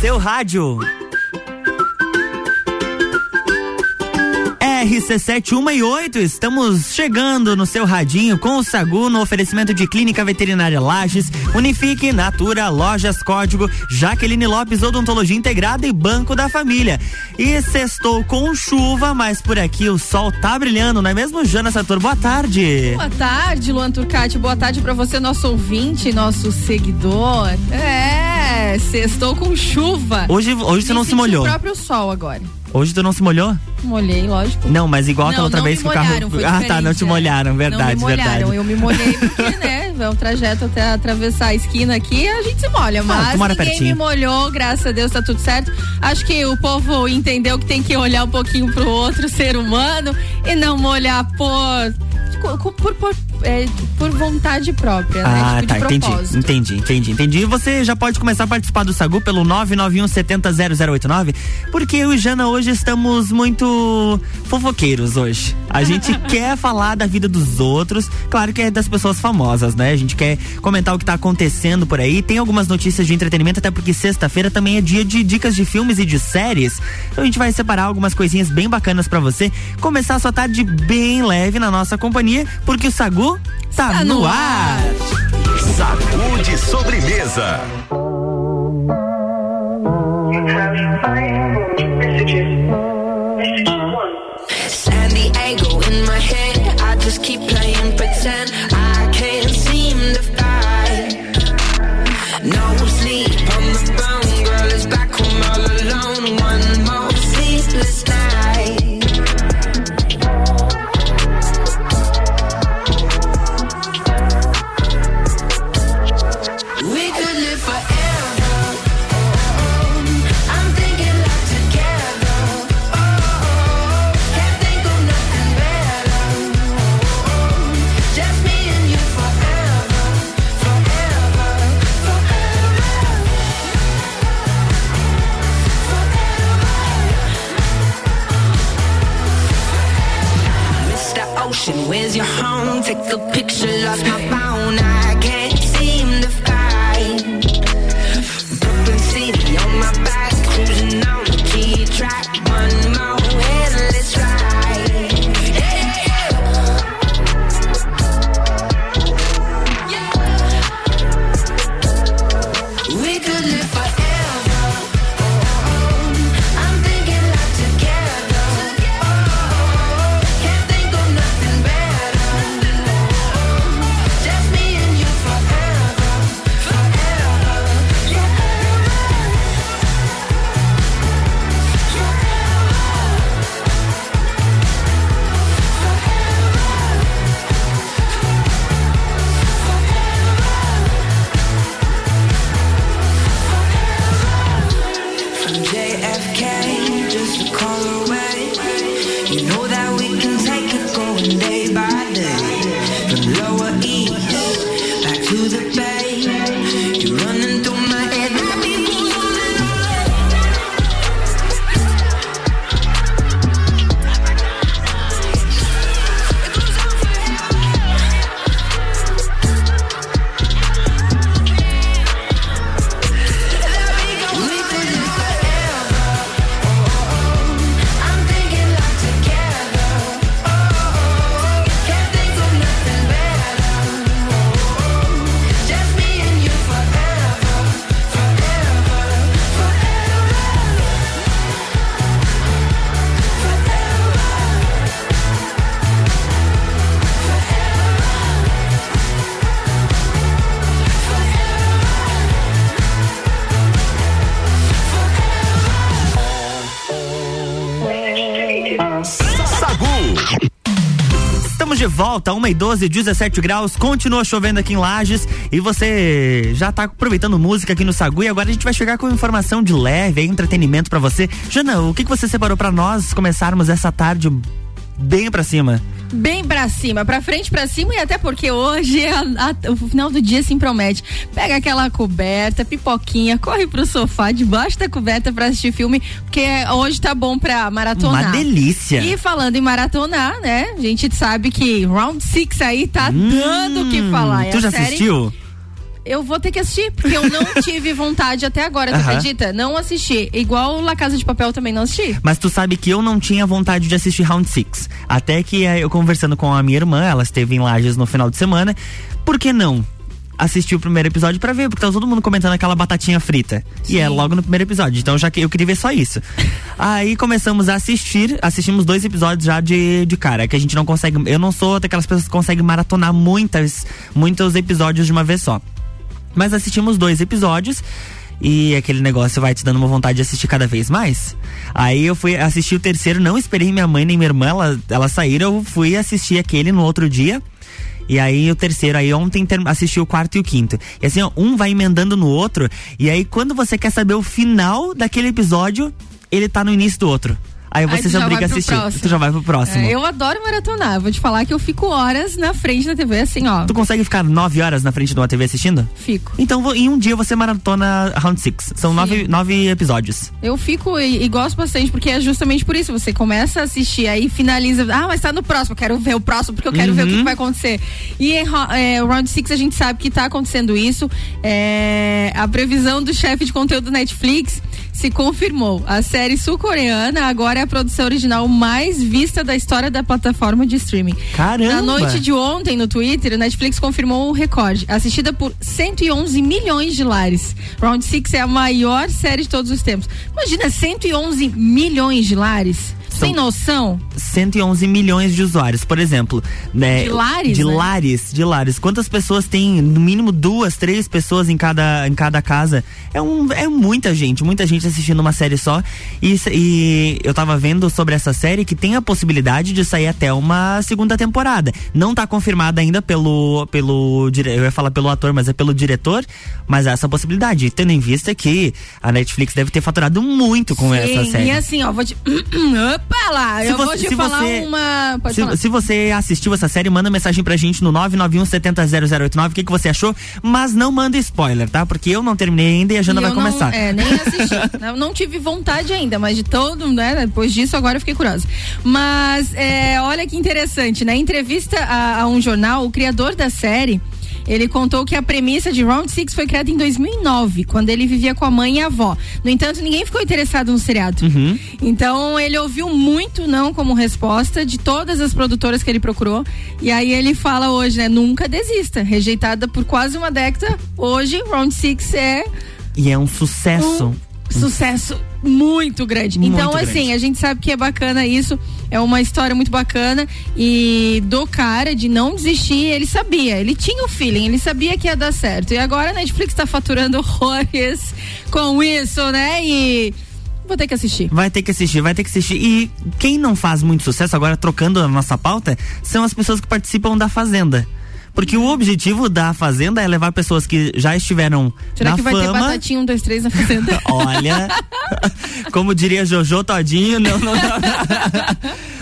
seu rádio. RC7 e 8, estamos chegando no seu radinho com o Sagu no oferecimento de Clínica Veterinária Lages, Unifique, Natura, Lojas Código, Jaqueline Lopes Odontologia Integrada e Banco da Família. E sextou com chuva, mas por aqui o sol tá brilhando, não é mesmo, Jana Sator? Boa tarde. Boa tarde, Luan Turcati. Boa tarde para você, nosso ouvinte, nosso seguidor. É, sextou com chuva. Hoje, hoje você não se molhou. o próprio sol agora. Hoje tu não se molhou? Molhei, lógico. Não, mas igual aquela outra vez que o carro. ah, tá, não te é. molharam, verdade, não me molharam. verdade. Eu me molhei porque, né, é um trajeto até atravessar a esquina aqui, a gente se molha, mas ah, ninguém pertinho. me molhou, graças a Deus tá tudo certo. Acho que o povo entendeu que tem que olhar um pouquinho pro outro ser humano e não molhar por por, por, é, por vontade própria, né? ah, né? Tipo, tá, entendi, entendi, entendi, entendi. Você já pode começar a participar do Sagu pelo 991 70 0089, porque eu e Jana hoje estamos muito fofoqueiros hoje. A gente quer falar da vida dos outros, claro que é das pessoas famosas, né? A gente quer comentar o que tá acontecendo por aí. Tem algumas notícias de entretenimento, até porque sexta-feira também é dia de dicas de filmes e de séries. Então a gente vai separar algumas coisinhas bem bacanas para você. Começar a sua tarde bem leve na nossa companhia, porque o Sagu tá, tá no, ar. Sagu de sobremesa. 1 e 12, 17 graus, continua chovendo aqui em Lages e você já tá aproveitando música aqui no Sagu e agora a gente vai chegar com informação de leve, entretenimento para você. Jana, o que, que você separou para nós começarmos essa tarde bem para cima? Bem pra cima, pra frente, pra cima e até porque hoje é a, a, o final do dia se promete. Pega aquela coberta, pipoquinha, corre pro sofá, debaixo da coberta pra assistir filme, porque hoje tá bom pra maratonar. Uma delícia. E falando em maratonar, né? A gente sabe que Round Six aí tá hum, dando o que falar. Tu já série... assistiu? Eu vou ter que assistir, porque eu não tive vontade até agora, tu acredita? Não assisti. Igual La Casa de Papel também não assisti. Mas tu sabe que eu não tinha vontade de assistir Round Six. Até que eh, eu conversando com a minha irmã, ela esteve em Lages no final de semana. Por que não? assistir o primeiro episódio para ver, porque tá todo mundo comentando aquela batatinha frita. Sim. E é logo no primeiro episódio. Então já que eu queria ver só isso. Aí começamos a assistir, assistimos dois episódios já de, de cara, que a gente não consegue. Eu não sou daquelas pessoas que conseguem maratonar muitas, muitos episódios de uma vez só. Mas assistimos dois episódios e aquele negócio vai te dando uma vontade de assistir cada vez mais. Aí eu fui assistir o terceiro, não esperei minha mãe nem minha irmã, elas, elas saíram, eu fui assistir aquele no outro dia. E aí o terceiro, aí ontem assisti o quarto e o quinto. E assim, ó, um vai emendando no outro. E aí quando você quer saber o final daquele episódio, ele tá no início do outro. Aí você se obriga a assistir. Próximo. Tu já vai pro próximo. É, eu adoro maratonar. Vou te falar que eu fico horas na frente da TV, assim, ó. Tu consegue ficar nove horas na frente de uma TV assistindo? Fico. Então em um dia você maratona Round Six. São nove, nove episódios. Eu fico e, e, gosto bastante, porque é justamente por isso. Você começa a assistir, aí finaliza. Ah, mas tá no próximo. Eu quero ver o próximo, porque eu quero uhum. ver o que, que, vai acontecer. E em é, Round Six a gente sabe que tá acontecendo isso. É, a previsão do chefe de conteúdo do Netflix se confirmou. A série sul-coreana agora é a produção original mais vista da história da plataforma de streaming. Caramba! Na noite de ontem, no Twitter, o Netflix confirmou o recorde, assistida por 111 milhões de lares. Round Six é a maior série de todos os tempos. Imagina, 111 milhões de lares. Sem noção? 111 milhões de usuários, por exemplo. Né, de lares? De né? lares, de lares. Quantas pessoas tem? No mínimo duas, três pessoas em cada, em cada casa. É, um, é muita gente, muita gente assistindo uma série só. E, e eu tava vendo sobre essa série que tem a possibilidade de sair até uma segunda temporada. Não tá confirmada ainda pelo, pelo eu ia falar pelo ator, mas é pelo diretor, mas há essa possibilidade, tendo em vista que a Netflix deve ter faturado muito com Sim, essa série. E assim, ó, vou te Opa lá, se eu você, vou te falar você, uma. Se, falar. se, você assistiu essa série, manda mensagem pra gente no 991 700089, o que, que você achou, mas não manda spoiler, tá? Porque eu não terminei ainda e a Jana e vai começar. É, nem assisti. não, não, tive vontade ainda, mas de todo, né? Depois disso, agora eu fiquei curiosa. Mas, é, olha que interessante, né? Em entrevista a, a um jornal, o criador da série ele contou que a premissa de Round Six foi criada em 2009, quando ele vivia com a mãe e a avó. No entanto, ninguém ficou interessado no seriado. Uhum. Então, ele ouviu muito não como resposta de todas as produtoras que ele procurou. E aí ele fala hoje, né? Nunca desista. Rejeitada por quase uma década, hoje Round Six é. E é um sucesso. Um sucesso muito grande. Muito então, grande. assim, a gente sabe que é bacana isso. É uma história muito bacana. E do cara de não desistir, ele sabia, ele tinha o feeling, ele sabia que ia dar certo. E agora a Netflix tá faturando horrores com isso, né? E. Vou ter que assistir. Vai ter que assistir, vai ter que assistir. E quem não faz muito sucesso, agora trocando a nossa pauta, são as pessoas que participam da Fazenda. Porque o objetivo da Fazenda é levar pessoas que já estiveram Será na que vai fama. ter batatinha um, dois, três na Fazenda? Olha, como diria Jojo Todinho, não, não, não.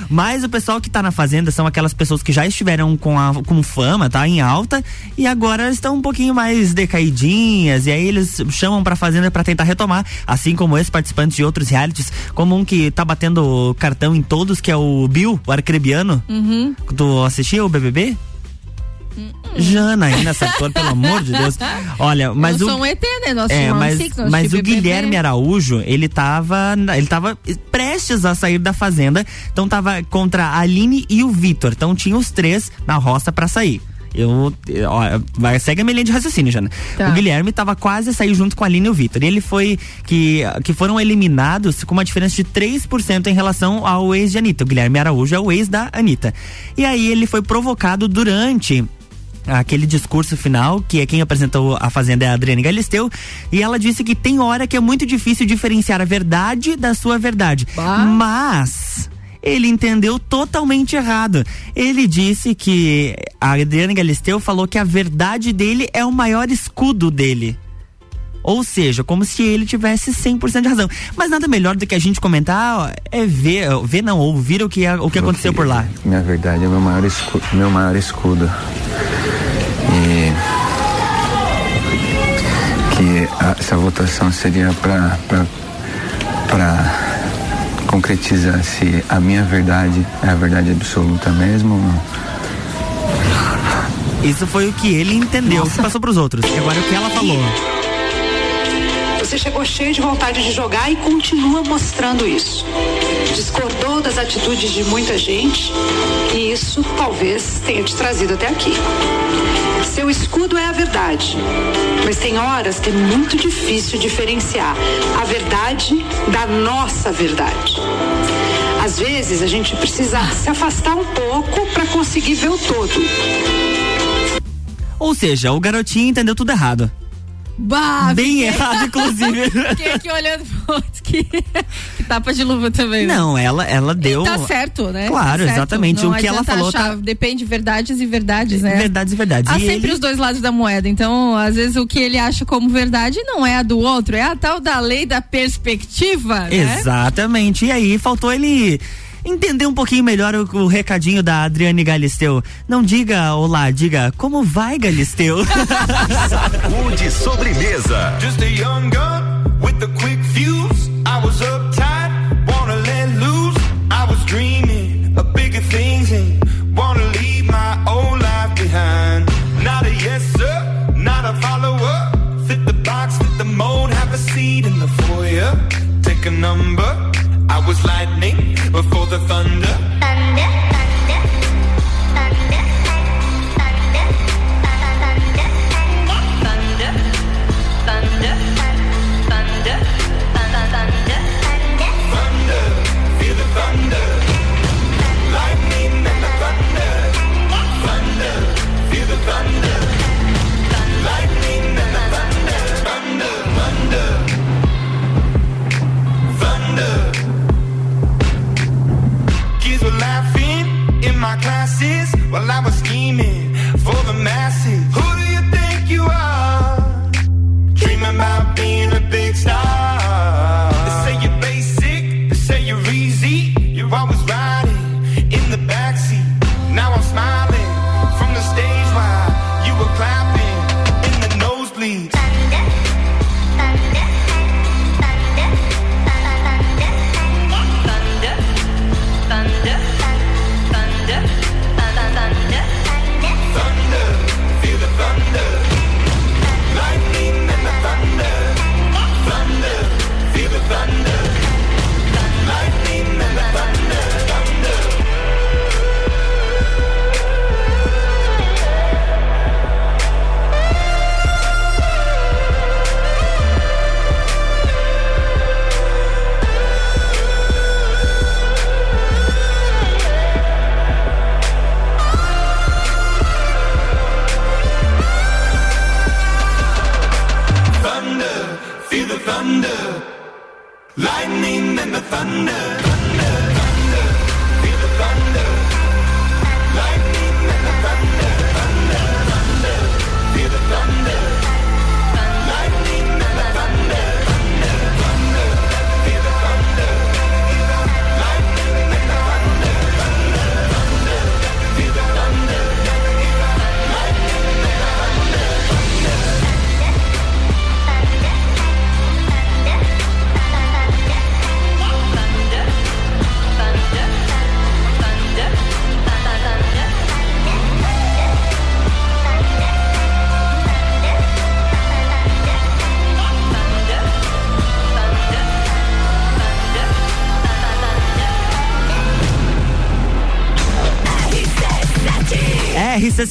Mas o pessoal que tá na Fazenda são aquelas pessoas que já estiveram com, a, com fama, tá? Em alta, e agora estão um pouquinho mais decaidinhas, e aí eles chamam pra Fazenda para tentar retomar, assim como esses participantes de outros realities, como um que tá batendo cartão em todos, que é o Bill, o arcrebiano. Uhum. Tu assistiu o BBB? Janaína Sartor, pelo amor de Deus. Olha, mas Eu o. Sou um ET, né? Nós é, mas, mas o Guilherme Araújo, ele tava. Ele tava prestes a sair da fazenda. Então tava contra a Aline e o Vitor. Então tinha os três na roça para sair. Eu, ó, vai, segue a minha linha de raciocínio, Jana. Tá. O Guilherme estava quase a sair junto com a Aline e o Vitor. E ele foi que, que foram eliminados com uma diferença de 3% em relação ao ex de Anitta. O Guilherme Araújo é o ex da Anitta. E aí ele foi provocado durante aquele discurso final, que é quem apresentou a Fazenda é a Adriane Galisteu, e ela disse que tem hora que é muito difícil diferenciar a verdade da sua verdade. Bah. Mas ele entendeu totalmente errado. Ele disse que a Adriane Galisteu falou que a verdade dele é o maior escudo dele. Ou seja, como se ele tivesse 100% de razão. Mas nada melhor do que a gente comentar é ver, ver não, ouvir o que, o que aconteceu por lá. Minha verdade é meu maior escudo. Meu maior escudo. E que a, essa votação seria para concretizar se a minha verdade é a verdade absoluta mesmo ou não. Isso foi o que ele entendeu, Nossa. que passou pros outros. E agora o que ela falou. Você chegou cheio de vontade de jogar e continua mostrando isso. Discordou das atitudes de muita gente e isso talvez tenha te trazido até aqui. Seu escudo é a verdade, mas tem horas que é muito difícil diferenciar a verdade da nossa verdade. Às vezes a gente precisa se afastar um pouco para conseguir ver o todo. Ou seja, o garotinho entendeu tudo errado. Bah, Bem fiquei... errado, inclusive. Fiquei aqui olhando pro outro que, que tapa de luva também. Né? Não, ela, ela deu. E tá certo, né? Claro, tá certo. exatamente. Não o que ela falou. Achar, tá... Depende de verdades e verdades, né? Verdades e verdades. Há e sempre ele... os dois lados da moeda. Então, às vezes, o que ele acha como verdade não é a do outro, é a tal da lei da perspectiva. Né? Exatamente. E aí faltou ele entender um pouquinho melhor o, o, recadinho da Adriane Galisteu. Não diga olá, diga como vai, Galisteu. Sacude sobremesa. Just a young gun with a quick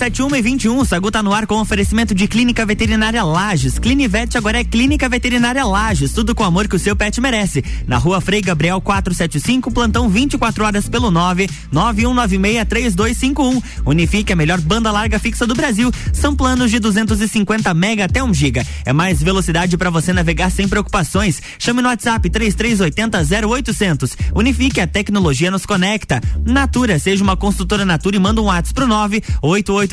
RC71 e 21, o Sagu tá no ar com oferecimento de Clínica Veterinária Lages. Clinivete agora é Clínica Veterinária Lages, tudo com o amor que o seu pet merece. Na rua Frei Gabriel 475, plantão 24 horas pelo 9 91963251. Unifique a melhor banda larga fixa do Brasil. São planos de 250 mega até 1 giga. É mais velocidade para você navegar sem preocupações. Chame no WhatsApp 3380 0800. Unifique a tecnologia nos conecta. Natura, seja uma construtora Natura e manda um WhatsApp pro 988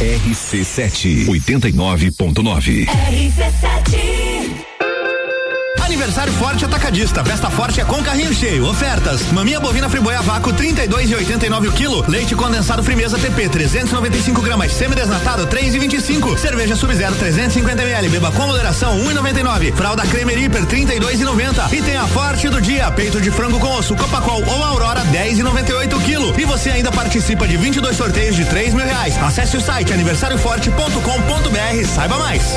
RC7 89.9. RC7 Aniversário Forte Atacadista. Festa Forte é com carrinho cheio. Ofertas: maminha bovina friboia vácuo 32 e 89 o quilo. Leite condensado Frimeza TP 395 gramas. Semi-desnatado 3 e 25. Cerveja Sub-Zero 350 ml. Beba com moderação 1,99. Fralda Cremer Hiper 32 e 90. Tem a Forte do dia. Peito de frango com osso Copacol ou Aurora 10 e 98 o quilo. E você ainda participa de 22 sorteios de 3 mil reais. Acesse o site aniversarioforte.com.br. Saiba mais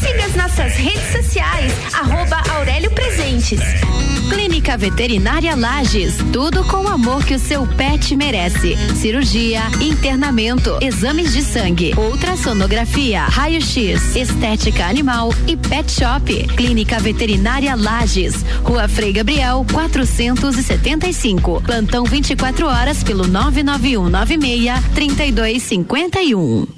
Siga as nossas redes sociais, arroba Aurélio Presentes. Clínica Veterinária Lages, tudo com o amor que o seu pet merece. Cirurgia, internamento, exames de sangue, ultrassonografia, raio-x, estética animal e pet shop. Clínica Veterinária Lages, Rua Frei Gabriel, 475. Plantão 24 horas pelo 991 96 3251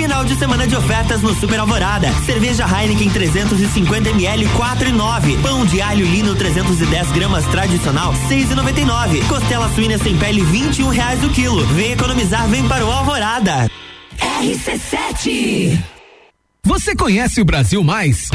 final de semana de ofertas no Super Alvorada. Cerveja Heineken 350 ml 4 e 9. Pão de alho lino 310 gramas tradicional 6 e 99. Costela suína sem pele 21 reais o quilo. Vem economizar, vem para o Alvorada. RC7 você conhece o Brasil Mais?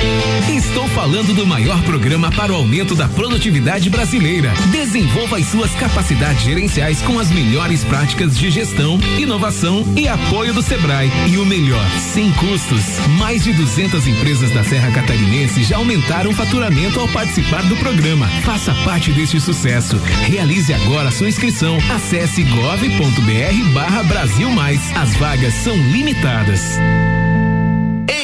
Estou falando do maior programa para o aumento da produtividade brasileira. Desenvolva as suas capacidades gerenciais com as melhores práticas de gestão, inovação e apoio do Sebrae. E o melhor, sem custos. Mais de 200 empresas da Serra Catarinense já aumentaram o faturamento ao participar do programa. Faça parte deste sucesso. Realize agora sua inscrição. Acesse gov.br/barra Brasil Mais. As vagas são limitadas.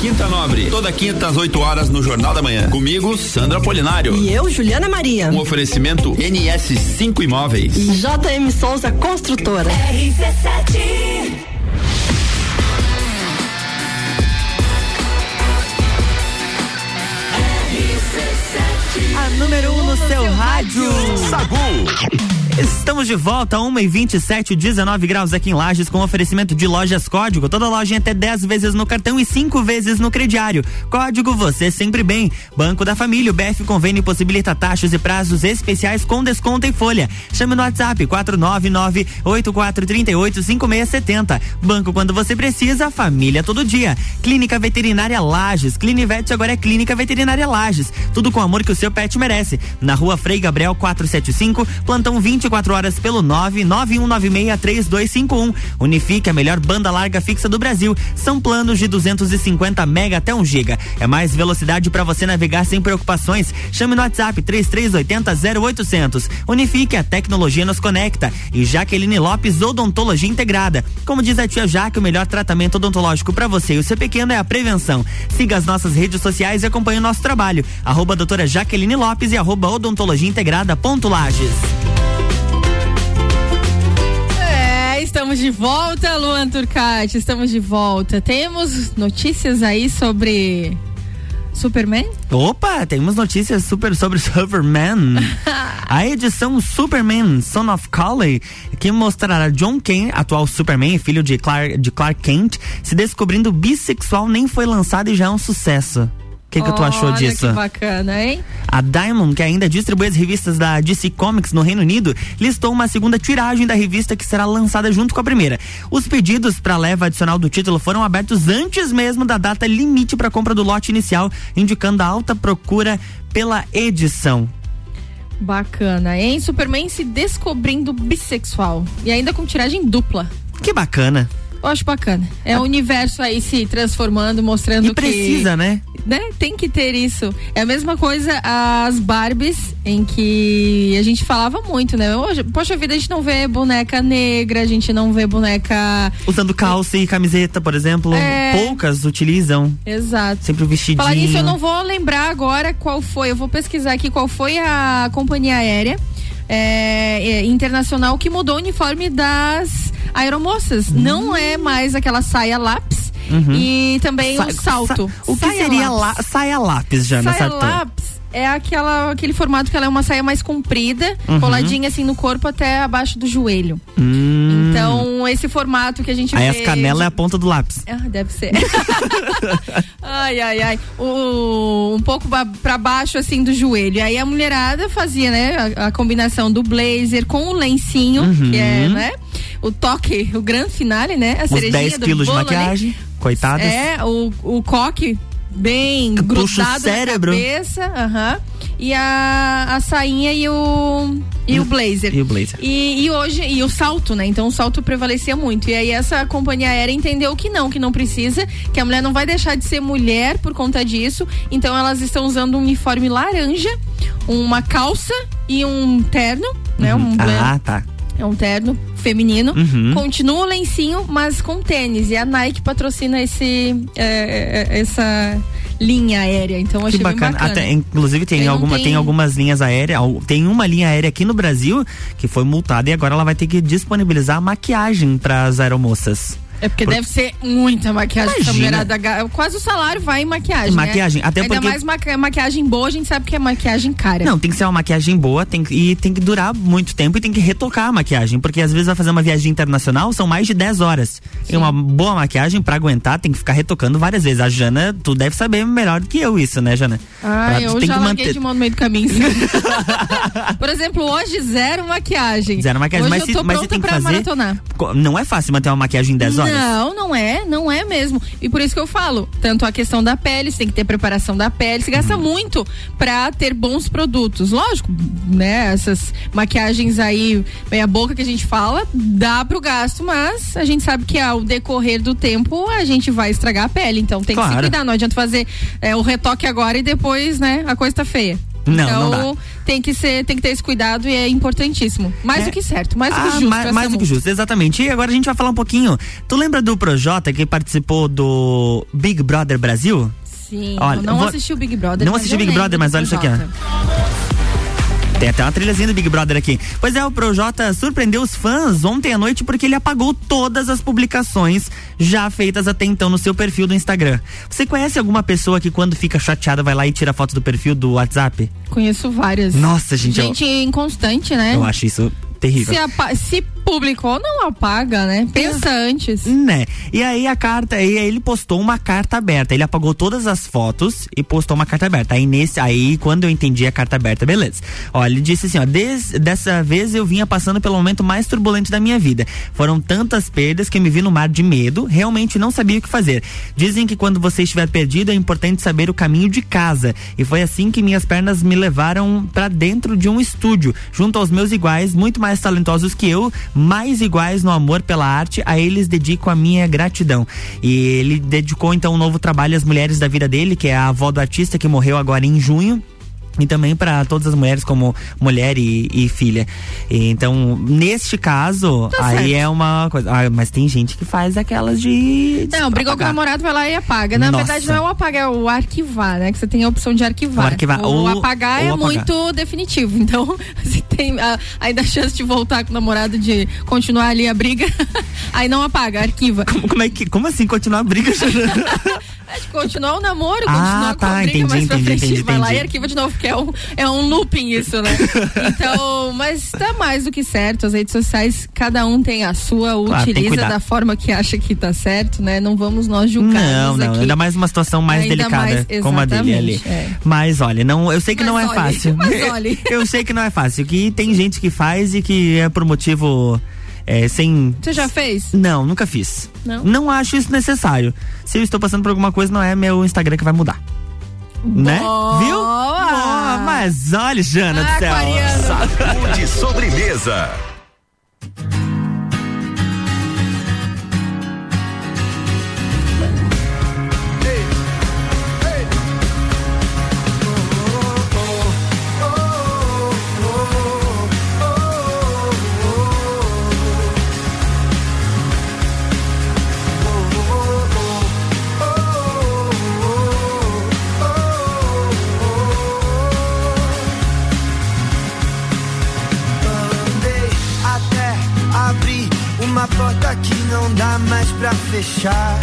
Quinta Nobre, toda quinta às 8 horas no Jornal da Manhã. Comigo, Sandra Polinário. E eu, Juliana Maria. Um oferecimento NS5 Imóveis. E JM Souza Construtora. RC7 RC7 A número 1 um no, no seu rádio. Sagu. Estamos de volta, 1 e 27 19 graus aqui em Lages, com oferecimento de lojas Código. Toda loja em até 10 vezes no cartão e 5 vezes no crediário. Código você sempre bem. Banco da Família, o BF Convênio possibilita taxas e prazos especiais com desconto em folha. Chame no WhatsApp 499 8438 5670. Banco quando você precisa, família todo dia. Clínica Veterinária Lages. Clinivete agora é Clínica Veterinária Lages. Tudo com o amor que o seu pet merece. Na rua Frei Gabriel 475, plantão 20 24 horas pelo 991963251. Unifique a melhor banda larga fixa do Brasil. São planos de 250 mega até 1 giga. É mais velocidade para você navegar sem preocupações. Chame no WhatsApp 3380 0800. Unifique a tecnologia nos conecta. E Jaqueline Lopes Odontologia Integrada. Como diz a tia Jaque, o melhor tratamento odontológico para você e o seu pequeno é a prevenção. Siga as nossas redes sociais e acompanhe o nosso trabalho. Arroba doutora Jaqueline Lopes e arroba odontologia integrada ponto Lages. Estamos de volta, Luan Turcati, estamos de volta. Temos notícias aí sobre Superman? Opa, temos notícias super sobre Superman. a edição Superman Son of Kali, que mostrará John Kane, atual Superman, filho de Clark, de Clark Kent, se descobrindo bissexual, nem foi lançado e já é um sucesso. O que, que tu achou disso? Que bacana, hein? A Diamond, que ainda distribui as revistas da DC Comics no Reino Unido, listou uma segunda tiragem da revista que será lançada junto com a primeira. Os pedidos para leva adicional do título foram abertos antes mesmo da data limite para compra do lote inicial, indicando a alta procura pela edição. Bacana, hein? Superman se descobrindo bissexual e ainda com tiragem dupla. Que bacana. Eu acho bacana. É o universo aí se transformando, mostrando e que. precisa, né? né? Tem que ter isso. É a mesma coisa as Barbies, em que a gente falava muito, né? Hoje, poxa vida, a gente não vê boneca negra, a gente não vê boneca. Usando calça e camiseta, por exemplo. É... Poucas utilizam. Exato. Sempre o vestidinho. Falar nisso, eu não vou lembrar agora qual foi. Eu vou pesquisar aqui qual foi a companhia aérea. É, é, internacional que mudou o uniforme das aeromoças. Uhum. Não é mais aquela saia lápis uhum. e também Sa o salto. Sa o que saia seria lápis. saia lápis, Jana? Saia lápis é aquela, aquele formato que ela é uma saia mais comprida, uhum. coladinha assim no corpo até abaixo do joelho. Hum. Então, esse formato que a gente Aí vê. as canelas de... é a ponta do lápis. Ah, deve ser. ai, ai, ai. O, um pouco para baixo assim do joelho. E aí a mulherada fazia, né, a, a combinação do blazer com o lencinho, uhum. que é, né? O toque, o grande finale, né? A cerejinha 10 quilos bolo, de maquiagem, né? coitadas. É, o, o coque bem Puxa grudado cérebro. na cabeça, aham. E a, a sainha e o e o blazer. E o blazer. E, e, hoje, e o salto, né? Então o salto prevalecia muito. E aí essa companhia aérea entendeu que não, que não precisa, que a mulher não vai deixar de ser mulher por conta disso. Então elas estão usando um uniforme laranja, uma calça e um terno, né? Uhum. Um ah, tá. É um terno feminino. Uhum. Continua o lencinho, mas com tênis. E a Nike patrocina esse, é, é, essa linha aérea. Então achei que bacana. bacana. Até, inclusive tem, alguma, tem... tem... algumas linhas aéreas. Tem uma linha aérea aqui no Brasil que foi multada e agora ela vai ter que disponibilizar maquiagem para as aeromoças. É porque Por... deve ser muita maquiagem essa mulherada. Quase o salário vai em maquiagem. Né? Maquiagem, né? até Ainda porque. mais maqui... maquiagem boa, a gente sabe que é maquiagem cara. Não, tem que ser uma maquiagem boa tem que... e tem que durar muito tempo e tem que retocar a maquiagem. Porque às vezes vai fazer uma viagem internacional, são mais de 10 horas. Sim. E uma boa maquiagem, para aguentar, tem que ficar retocando várias vezes. A Jana, tu deve saber melhor do que eu isso, né, Jana? Ah, pra, eu já que manter... de mão no meio do caminho. Por exemplo, hoje zero maquiagem. Zero maquiagem, hoje mas, eu tô se, mas você tem que fazer. Maratonar. Não é fácil manter uma maquiagem em 10 horas. Não, não é não é mesmo. E por isso que eu falo, tanto a questão da pele, você tem que ter preparação da pele, se gasta uhum. muito para ter bons produtos. Lógico, né? Essas maquiagens aí, meia boca que a gente fala, dá pro gasto, mas a gente sabe que ao decorrer do tempo a gente vai estragar a pele. Então tem claro. que se cuidar, não adianta fazer é, o retoque agora e depois, né, a coisa tá feia. Não, então, não tem que ser, tem que ter esse cuidado e é importantíssimo. Mais é. do que certo, mais do que ah, justo. Mais, mais do que justo, exatamente. E agora a gente vai falar um pouquinho. Tu lembra do Projota que participou do Big Brother Brasil? Sim, olha, não vou... assisti o Big Brother. Não assisti o Big Brother, mas olha isso aqui, ó. Tem até uma trilhazinha do Big Brother aqui. Pois é, o Projota surpreendeu os fãs ontem à noite porque ele apagou todas as publicações já feitas até então no seu perfil do Instagram. Você conhece alguma pessoa que quando fica chateada vai lá e tira foto do perfil do WhatsApp? Conheço várias. Nossa, gente. Gente eu... inconstante, né? Eu acho isso terrível. Se, se publicou, não apaga, né? Pensa é. antes. Né? E aí a carta, aí ele postou uma carta aberta. Ele apagou todas as fotos e postou uma carta aberta. Aí nesse, aí quando eu entendi a carta aberta, beleza. Ó, ele disse assim, ó, des, dessa vez eu vinha passando pelo momento mais turbulento da minha vida. Foram tantas perdas que eu me vi no mar de medo, realmente não sabia o que fazer. Dizem que quando você estiver perdido é importante saber o caminho de casa. E foi assim que minhas pernas me levaram para dentro de um estúdio, junto aos meus iguais, muito mais talentosos que eu, mais iguais no amor pela arte, a eles dedico a minha gratidão. E ele dedicou então um novo trabalho às mulheres da vida dele, que é a avó do artista que morreu agora em junho e também para todas as mulheres como mulher e, e filha. E, então, neste caso, tá aí é uma coisa. Ah, mas tem gente que faz aquelas de. Não, brigou com o namorado, vai lá e apaga. Na Nossa. verdade, não é o apagar, é o arquivar, né? Que você tem a opção de arquivar. O, arquivar. o ou, apagar ou é apagar. muito definitivo. Então, se tem a, ainda a chance de voltar com o namorado, de continuar ali a briga, aí não apaga, arquiva. Como, como é que, como assim continuar a briga? É de continuar o namoro, continuar ah, tá, com a briga entendi, mais pra entendi, frente. Entendi, vai lá e arquiva de novo, porque é um, é um looping isso, né? então, mas tá mais do que certo. As redes sociais, cada um tem a sua, claro, utiliza da forma que acha que tá certo, né? Não vamos nós julgar. Não, não, aqui. ainda mais uma situação mais ainda delicada mais, como a dele ali. É. Mas olha, não, eu sei que mas não é olhe, fácil. Mas olha. eu sei que não é fácil, que tem gente que faz e que é por motivo é, sem. Você já fez? Não, nunca fiz. Não? Não acho isso necessário. Se eu estou passando por alguma coisa, não é meu Instagram que vai mudar. Né? Boa. Viu? Boa, mas olha, Jana ah, do céu. Saúde sobremesa. Fechar.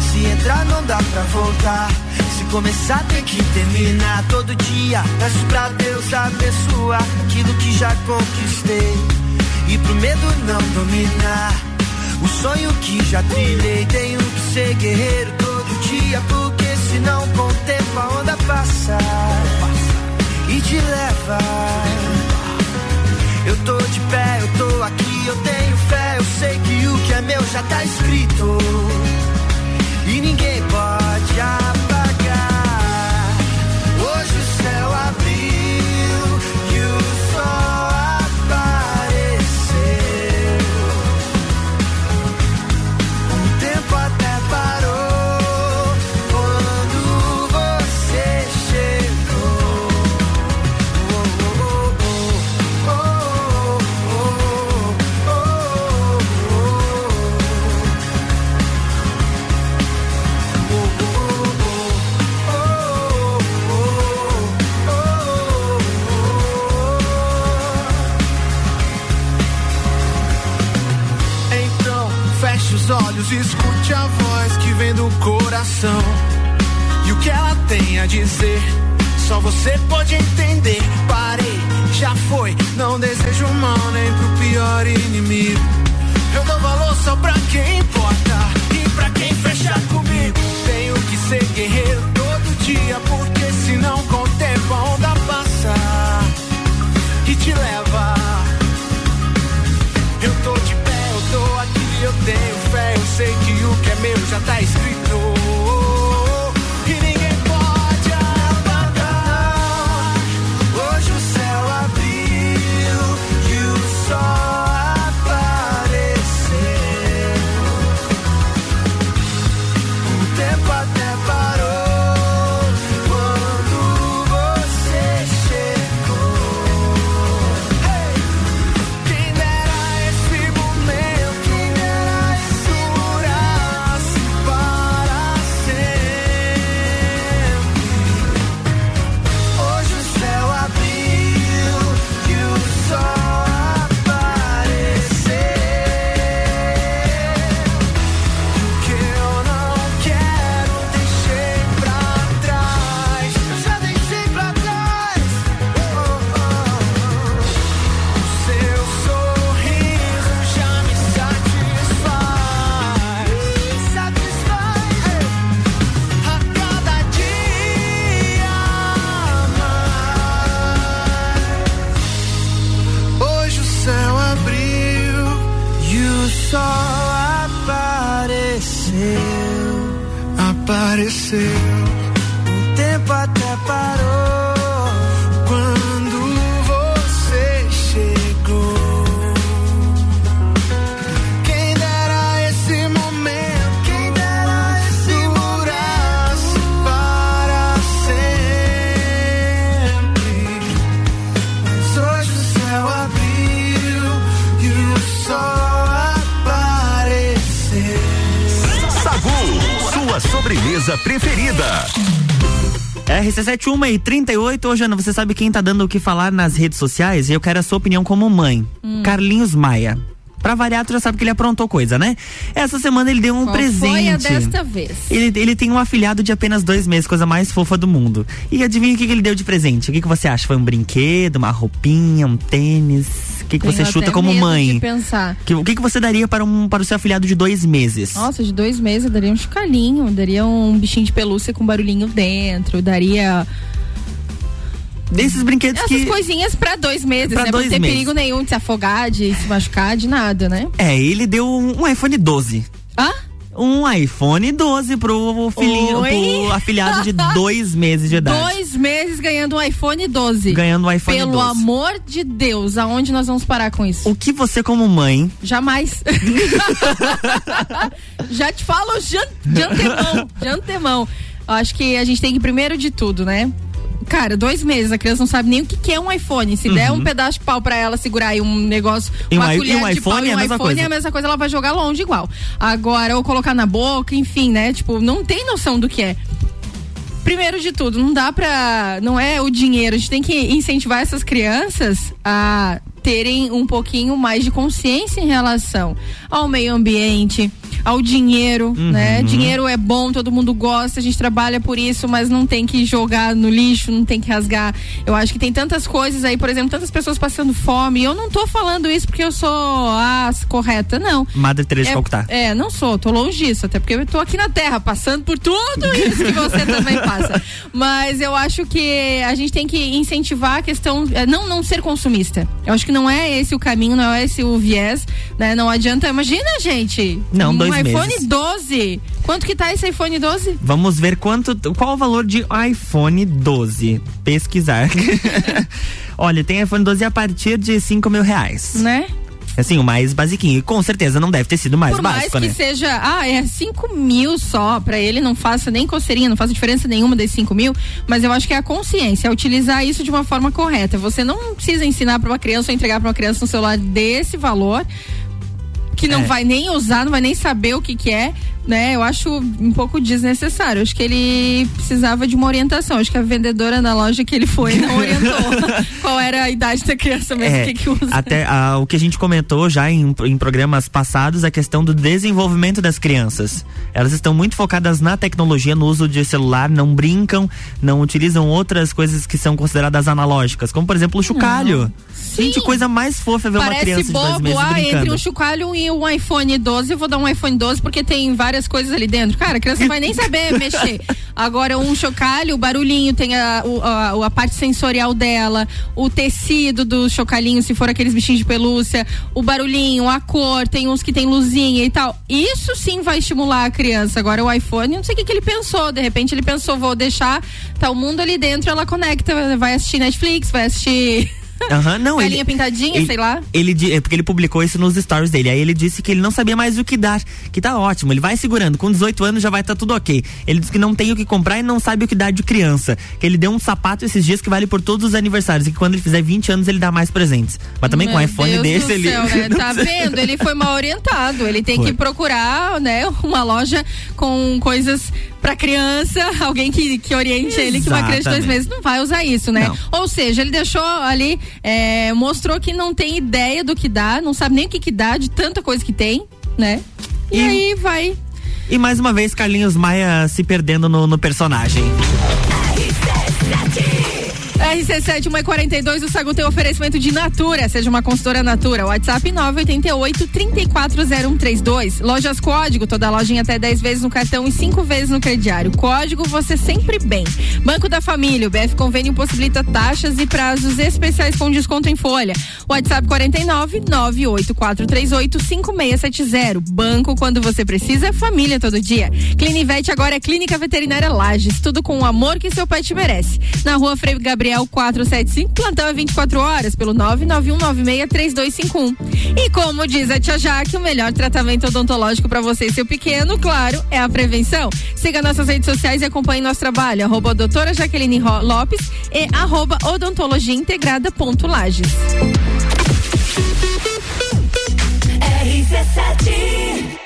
Se entrar, não dá pra voltar. Se começar, tem que terminar. Todo dia, peço pra Deus abençoar aquilo que já conquistei. E pro medo não dominar. O sonho que já trilhei, tenho que ser guerreiro todo dia. Porque senão, com o tempo, a onda passa e te leva. Eu tô de pé, eu tô aqui, eu tenho já tá escrito. E ninguém pode escute a voz que vem do coração. E o que ela tem a dizer, só você pode entender. Parei, já foi, não desejo mal nem pro pior inimigo. Eu dou valor só pra quem importa e pra quem fecha comigo. Tenho que ser guerreiro todo dia, porque senão com o tempo a onda passa e te leva. Eu tô eu tenho fé, eu sei que o que é meu já tá escrito. O tempo até parou sobremesa preferida. RC71 e 38, hoje, Ana, você sabe quem tá dando o que falar nas redes sociais? E eu quero a sua opinião como mãe. Hum. Carlinhos Maia. Pra variar, tu já sabe que ele aprontou coisa, né? Essa semana ele deu um Qual presente. foi a desta vez? Ele, ele tem um afilhado de apenas dois meses, coisa mais fofa do mundo. E adivinha o que, que ele deu de presente? O que, que você acha? Foi um brinquedo, uma roupinha, um tênis? O que, que você chuta como mãe? Que- o que, que você daria para, um, para o seu afilhado de dois meses? Nossa, de dois meses eu daria um chocalhinho, daria um bichinho de pelúcia com barulhinho dentro, daria Desses brinquedos essas que. coisinhas pra dois meses, Pra né? dois não ter meses. perigo nenhum de se afogar, de se machucar, de nada, né? É, ele deu um, um iPhone 12. Hã? Um iPhone 12 pro filhinho, Oi? pro afilhado de dois meses de idade. Dois meses ganhando um iPhone 12. Ganhando um iPhone Pelo 12. amor de Deus, aonde nós vamos parar com isso? O que você, como mãe, Jamais. Já te falo de, an- de antemão, de antemão. Eu Acho que a gente tem que, primeiro de tudo, né? Cara, dois meses, a criança não sabe nem o que, que é um iPhone. Se der um pedaço de pau pra ela segurar aí um negócio, Uhum. E um uma i- colher um de pau e é um mesma iPhone coisa. é a mesma coisa, ela vai jogar longe igual. Agora, ou colocar na boca, enfim, né? Tipo, não tem noção do que é. Primeiro de tudo, não dá pra. Não é o dinheiro. A gente tem que incentivar essas crianças a terem um pouquinho mais de consciência em relação ao meio ambiente, ao dinheiro, Uhum. né? Dinheiro é bom, todo mundo gosta, a gente trabalha por isso, mas não tem que jogar no lixo, não tem que rasgar. Eu acho que tem tantas coisas aí, por exemplo, tantas pessoas passando fome. Eu não tô falando isso porque eu sou a correta, não. Madre Teresa É, Calcutá? é, não sou, tô longe disso, até porque eu tô aqui na Terra, passando por tudo isso que você também passa. Mas eu acho que a gente tem que incentivar a questão, é, não não ser consumista. Eu acho que não é esse o caminho, não é esse o viés, né? Não adianta, imagina, gente. Não, um dois iPhone meses. 12. Quanto que tá esse iPhone 12? Vamos ver quanto, qual o valor de iPhone 12. Pesquisar. Olha, tem iPhone 12 a partir de 5 mil reais. Né? Assim, o mais basiquinho. E com certeza não deve ter sido mais Por básico, mais né? que seja, ah, é 5 mil só, pra ele não faça nem coceirinha, não faz diferença nenhuma desses 5 mil, mas eu acho que é a consciência, é utilizar isso de uma forma correta. Você não precisa ensinar pra uma criança ou entregar pra uma criança um celular desse valor, que não É. vai nem usar, não vai nem saber o que que é, né? Eu acho um pouco desnecessário. Acho que ele precisava de uma orientação. Acho que a vendedora na loja que ele foi não orientou qual era a idade da criança mesmo, o que que usa. É, até ah, o que a gente comentou já em, em programas passados, a questão do desenvolvimento das crianças. Elas estão muito focadas na tecnologia, no uso de celular, não brincam, não utilizam outras coisas que são consideradas analógicas, como por exemplo o chocalho. Gente, coisa mais fofa é ver uma Parece criança de dois bobo, meses ah, brincando. entre um chocalho e um iPhone 12, eu vou dar um iPhone 12 porque tem várias coisas ali dentro. Cara, a criança não vai nem saber mexer. Agora, um chocalho, o barulhinho, tem a, a, a parte sensorial dela, o tecido do chocalhinho, se for aqueles bichinhos de pelúcia, o barulhinho, a cor, tem uns que tem luzinha e tal. Isso sim vai estimular a criança. Agora, o iPhone, não sei o que, que ele pensou. De repente, ele pensou, vou deixar, tá o mundo ali dentro, ela conecta, vai assistir Netflix, vai assistir. Aham, não, Galinha ele, pintadinha, ele- sei lá. Ele, é porque ele publicou isso nos stories dele. Aí ele disse que ele não sabia mais o que dar, que tá ótimo. Ele vai segurando. Com 18 anos já vai estar tudo ok. Ele disse que não tem o que comprar e não sabe o que dar de criança. Que ele deu um sapato esses dias que vale por todos os aniversários. E que quando ele fizer 20 anos ele dá mais presentes. Mas também com um Meu iPhone Deus desse ele. céu, né? Tá vendo? Ele foi mal orientado. Ele tem Foi. que procurar, né, uma loja com coisas pra criança, alguém que, que oriente ele que uma criança de dois Exatamente. meses não vai usar isso, né? Não. Ou seja, ele deixou ali, é, mostrou que não tem ideia do que dá, não sabe nem o que que dá de tanta coisa que tem, né? E, E- aí vai. E mais uma vez, Carlinhos Maia se perdendo no, no personagem. RC7 142, o Sagu tem oferecimento de Natura. Seja uma consultora Natura. WhatsApp 988 340132. Lojas Código, toda loja em até 10 vezes no cartão e 5 vezes no crediário. Código você sempre bem. Banco da Família, o BF Convênio possibilita taxas e prazos especiais com desconto em folha. WhatsApp 49 98438 5670. Banco quando você precisa, família todo dia. Clinivete agora é Clínica Veterinária Lages. Tudo com o amor que seu pet merece. Na rua Frei Gabriel 475, plantão é 24 horas pelo 991963251. E como diz a tia Jaque, o melhor tratamento odontológico para você e seu pequeno, claro, é a prevenção. Siga nossas redes sociais e acompanhe nosso trabalho. Arroba doutora Jaqueline Lopes e arroba odontologia integrada ponto Lages. RC7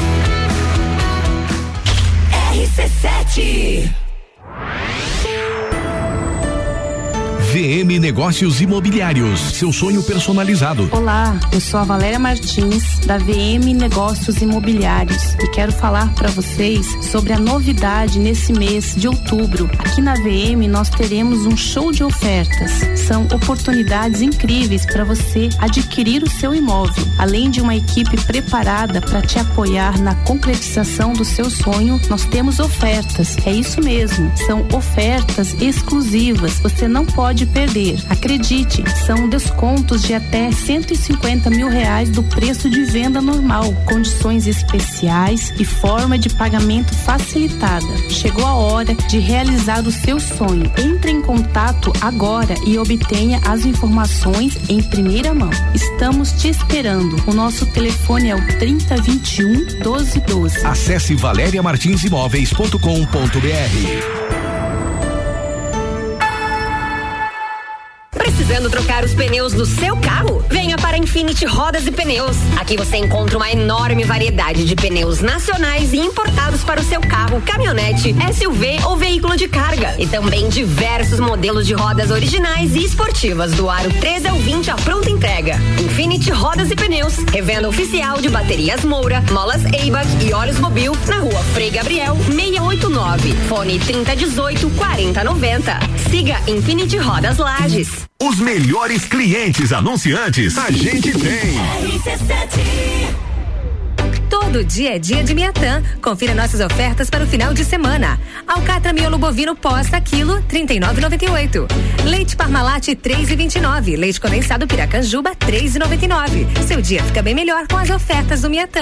RC7 VM Negócios Imobiliários, seu sonho personalizado. Olá, eu sou a Valéria Martins da VM Negócios Imobiliários e quero falar para vocês sobre a novidade nesse mês de outubro. Aqui na VM nós teremos um show de ofertas. São oportunidades incríveis para você adquirir o seu imóvel, além de uma equipe preparada para te apoiar na concretização do seu sonho. Nós temos ofertas. É isso mesmo, são ofertas exclusivas. Você não pode pode perder. Acredite, são descontos de até 150 mil reais do preço de venda normal, condições especiais e forma de pagamento facilitada. Chegou a hora de realizar o seu sonho. Entre em contato agora e obtenha as informações em primeira mão. Estamos te esperando. O nosso telefone é o 3021 1212. Acesse valeriamartinsimóveis.com.br. Precisando trocar os pneus do seu carro? Venha para Infinity Rodas e Pneus. Aqui você encontra uma enorme variedade de pneus nacionais e importados para o seu carro, caminhonete, SUV ou veículo de carga. E também diversos modelos de rodas originais e esportivas do aro 13 ao 20 à pronta entrega. Infinity Rodas e Pneus, revenda oficial de baterias Moura, molas Eibach e óleos Mobil na rua Frei Gabriel 689. Fone 3018 4090. Siga Infinity Rodas Lages. Os melhores clientes anunciantes a gente tem. Todo dia é dia de Miatã. Confira nossas ofertas para o final de semana. Alcatra miolo bovino posta quilo 39,98. Leite Parmalat 3,29. Leite condensado Piracanjuba 3,99. Seu dia fica bem melhor com as ofertas do Miatã.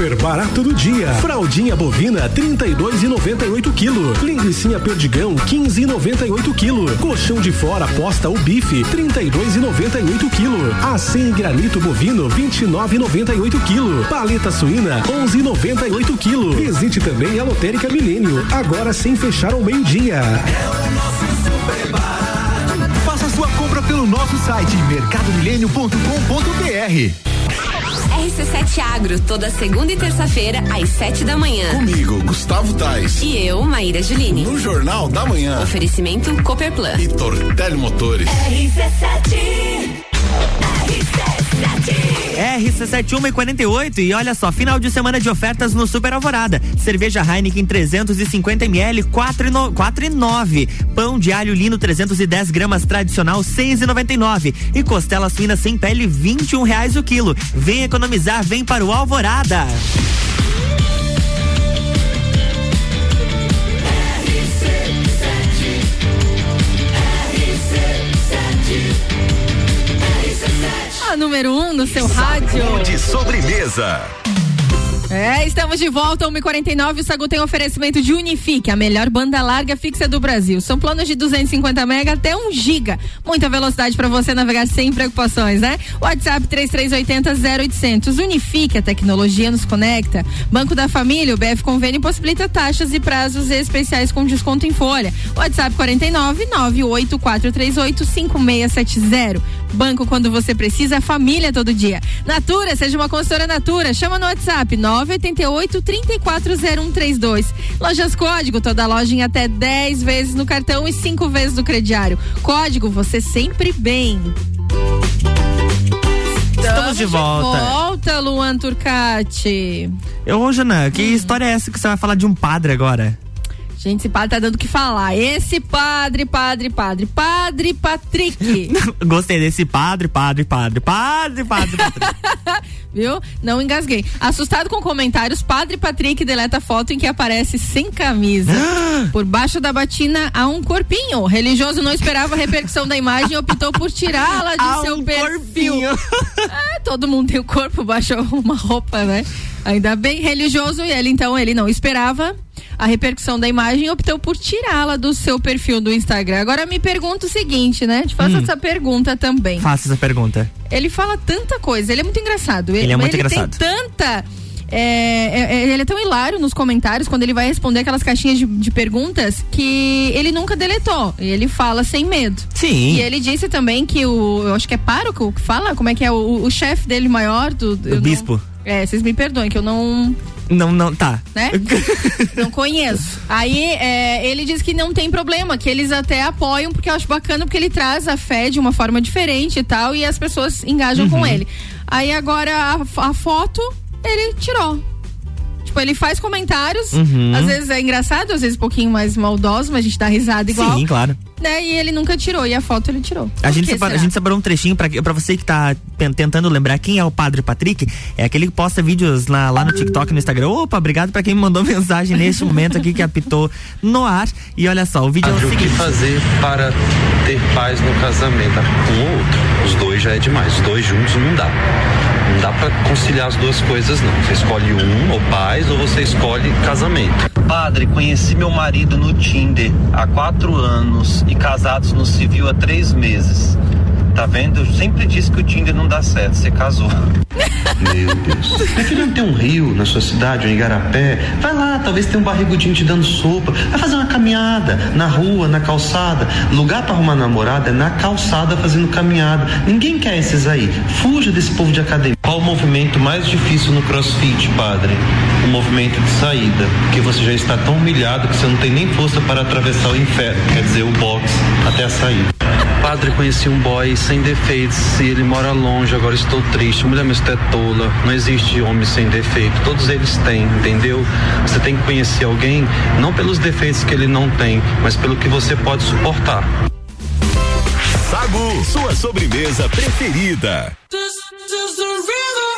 Super barato do dia. Fraldinha bovina 32,98 kg. Linguiça perdigão 15,98 kg. Colchão de fora posta o bife 32,98 kg. Assim granito bovino 29,98 kg. Paleta suína 11,98 kg. Visite também a Lotérica Milênio, agora sem fechar ao meio-dia. É o nosso super barato. Faça sua compra pelo nosso site mercadomilênio.com.br. RC7 Agro, toda segunda e terça-feira, às sete da manhã. Comigo, Gustavo Tais. E eu, Maíra Juline. No Jornal da Manhã. Oferecimento Cooperplan. E Tortelli Motores. RC7. RC7148 e olha só, final de semana de ofertas no Super Alvorada. Cerveja Heineken 350 ml 4,9. Pão de alho lino 310 gramas tradicional 6,99 e costela suína sem pele 21 reais o quilo. Vem economizar, vem para o Alvorada. Número um no seu rádio. De sobremesa. É, estamos de volta, 1h49. O Sagu tem oferecimento de Unifique, a melhor banda larga fixa do Brasil. São planos de 250 mega até 1 giga. Muita velocidade para você navegar sem preocupações, né? WhatsApp 3380 0800. Unifique, a tecnologia nos conecta. Banco da Família, o BF Convênio possibilita taxas e prazos especiais com desconto em folha. WhatsApp 49 98438 5670. Banco quando você precisa, família todo dia. Natura, seja uma consultora Natura. Chama no WhatsApp 9 988 340132. Lojas Código, toda loja em até 10 vezes no cartão e 5 vezes no crediário. Código, você sempre bem. Estamos de volta. De volta, Luan Turcati. Ô, Jana, que hum. história é essa que você vai falar de um padre agora? Gente, esse padre tá dando o que falar. Esse padre, padre, padre, padre Patrick. Gostei desse padre, padre, padre, padre, padre, padre. Viu? Não engasguei. Assustado com comentários, padre Patrick deleta foto em que aparece sem camisa. por baixo da batina há um corpinho. O religioso não esperava a repercussão da imagem e optou por tirá-la de há seu um perfil. é, todo mundo tem o corpo baixo uma roupa, né? Ainda bem religioso e ele então ele não esperava a repercussão da imagem optou por tirá-la do seu perfil do Instagram. Agora me pergunta o seguinte, né? Te faço hum. essa pergunta também. Faça essa pergunta. Ele fala tanta coisa, ele é muito engraçado. Ele, ele é muito ele engraçado. Tem tanta é, é, é, ele é tão hilário nos comentários quando ele vai responder aquelas caixinhas de, de, perguntas que ele nunca deletou. Ele fala sem medo. Sim. E ele disse também que o. Eu acho que é pároco que fala? Como é que é? O, o chefe dele maior do. O bispo. Não, é, vocês me perdoem, que eu não. Não, não, tá. Né? não conheço. Aí é, ele diz que não tem problema, que eles até apoiam, porque eu acho bacana, porque ele traz a fé de uma forma diferente e tal, e as pessoas engajam uhum. com ele. Aí agora a, a foto, ele tirou. Tipo, ele faz comentários, uhum. às vezes é engraçado, às vezes um pouquinho mais maldoso, mas a gente dá risada igual. Sim, claro. Né? E ele nunca tirou, e a foto ele tirou. A gente, separa, a gente separou um trechinho pra, pra você que tá tentando lembrar quem é o Padre Patrick, é aquele que posta vídeos lá, lá no TikTok e no Instagram. Opa, obrigado pra quem me mandou mensagem neste momento aqui que apitou no ar. E olha só, o vídeo é o seguinte. O que fazer para ter paz no casamento? Outro. Os dois já é demais, os dois juntos não dá. Não dá para conciliar as duas coisas, não. Você escolhe um, ou paz, ou você escolhe casamento. Padre, conheci meu marido no Tinder há quatro anos e casados no civil há três meses. Tá vendo? Sempre disse que o Tinder não dá certo, você casou. Meu Deus. Que não tem um rio na sua cidade, um igarapé? Vai lá, talvez tenha um barrigudinho te dando sopa. Vai fazer uma caminhada na rua, na calçada. Lugar para arrumar namorada é na calçada fazendo caminhada. Ninguém quer esses aí. Fuja desse povo de academia. Qual o movimento mais difícil no crossfit, padre? O movimento de saída. Porque você já está tão humilhado que você não tem nem força para atravessar o inferno, quer dizer, o box, até a saída. Padre, conheci um boy sem defeitos e ele mora longe, agora estou triste. Mulher, mas tu é tola. Não existe homem sem defeito. Todos eles têm, entendeu? Você tem que conhecer alguém não pelos defeitos que ele não tem, mas pelo que você pode suportar. Sagu, sua sobremesa preferida. spend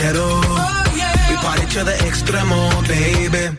We Oh, yeah. Voy para hecho de extremo, baby.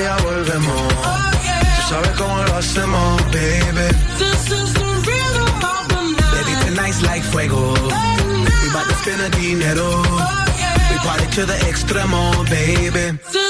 día volvemos. Tú sabes cómo lo hacemos, baby. This is the rhythm of the night. Baby, tonight's like fuego. We bout to spend the dinero. We party to the extremo, baby. This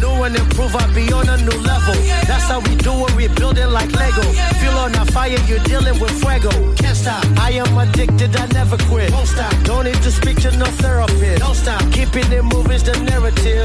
And improve, I be on a new level. That's how we do it, we build it like Lego. Feel on a fire, you're dealing with fuego. Can't stop, I am addicted, I never quit. Won't stop, don't need to speak to no therapist. Don't stop, keeping it moving's the narrative.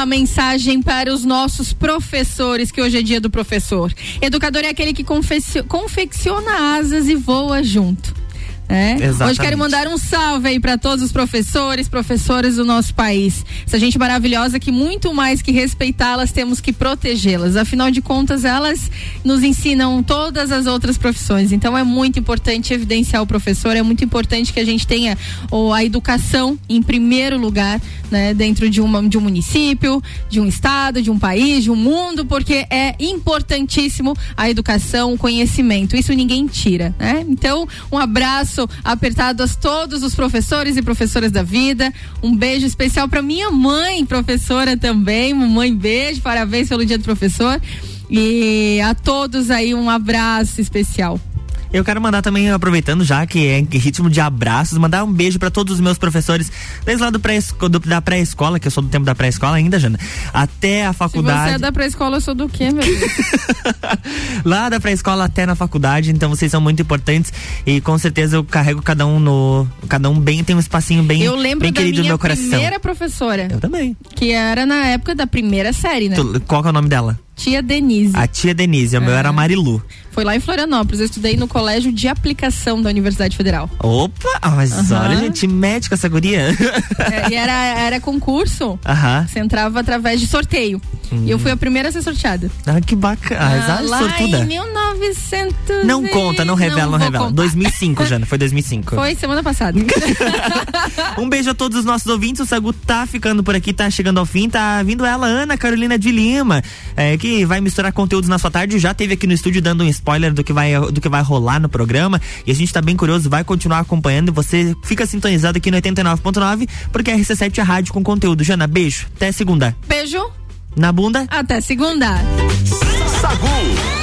Uma mensagem para os nossos professores, que hoje é dia do professor. Educador é aquele que confecio- confecciona asas e voa junto. É? Hoje quero mandar um salve aí para todos os professores, professoras do nosso país. Essa gente maravilhosa que muito mais que respeitá-las, temos que protegê-las. Afinal de contas, elas nos ensinam todas as outras profissões. Então é muito importante evidenciar o professor, é muito importante que a gente tenha oh, a educação em primeiro lugar, né, dentro de, uma, de um município, de um estado, de um país, de um mundo, porque é importantíssimo a educação, o conhecimento. Isso ninguém tira, né? Então, um abraço apertado a todos os professores e professoras da vida. Um beijo especial para minha mãe, professora também. Mamãe, beijo, parabéns pelo dia do professor. E a todos aí um abraço especial. Eu quero mandar também, aproveitando já que é em ritmo de abraços, mandar um beijo para todos os meus professores, desde lá do pré do, da pré-escola, que eu sou do tempo da pré-escola ainda, Jana, até a faculdade. Se você é da pré-escola, eu sou do quê, meu Deus? lá da pré-escola até na faculdade, então vocês são muito importantes e com certeza eu carrego cada um no. Cada um bem, tem um espacinho bem, eu lembro bem querido no meu coração. primeira professora. Eu também. Que era na época da primeira série, né? Tu, qual que é o nome dela? Tia Denise. A tia Denise, o meu era Marilu. Foi lá em Florianópolis, eu estudei no colégio de aplicação da Universidade Federal. Opa, ah, mas uhum. olha, gente, médica essa guria. É, e era, era concurso, uhum. você entrava através de sorteio. Hum. E eu fui a primeira a ser sorteada. Ah, que bacana. Ah, ah, lá sortuda. em 1900 Não conta, não revela, não, não revela. Contar. 2005, Jana, foi 2005. Foi semana passada. um beijo a todos os nossos ouvintes, o Sagu tá ficando por aqui, tá chegando ao fim, tá vindo ela, Ana Carolina de Lima, é, que vai misturar conteúdos na sua tarde, já teve aqui no estúdio dando um spoiler do que vai do que vai rolar no programa e a gente tá bem curioso, vai continuar acompanhando e você fica sintonizado aqui no 89.9 porque a RC7 é rádio com conteúdo. Jana, beijo, até segunda. Beijo. Na bunda. Até segunda. Sagu.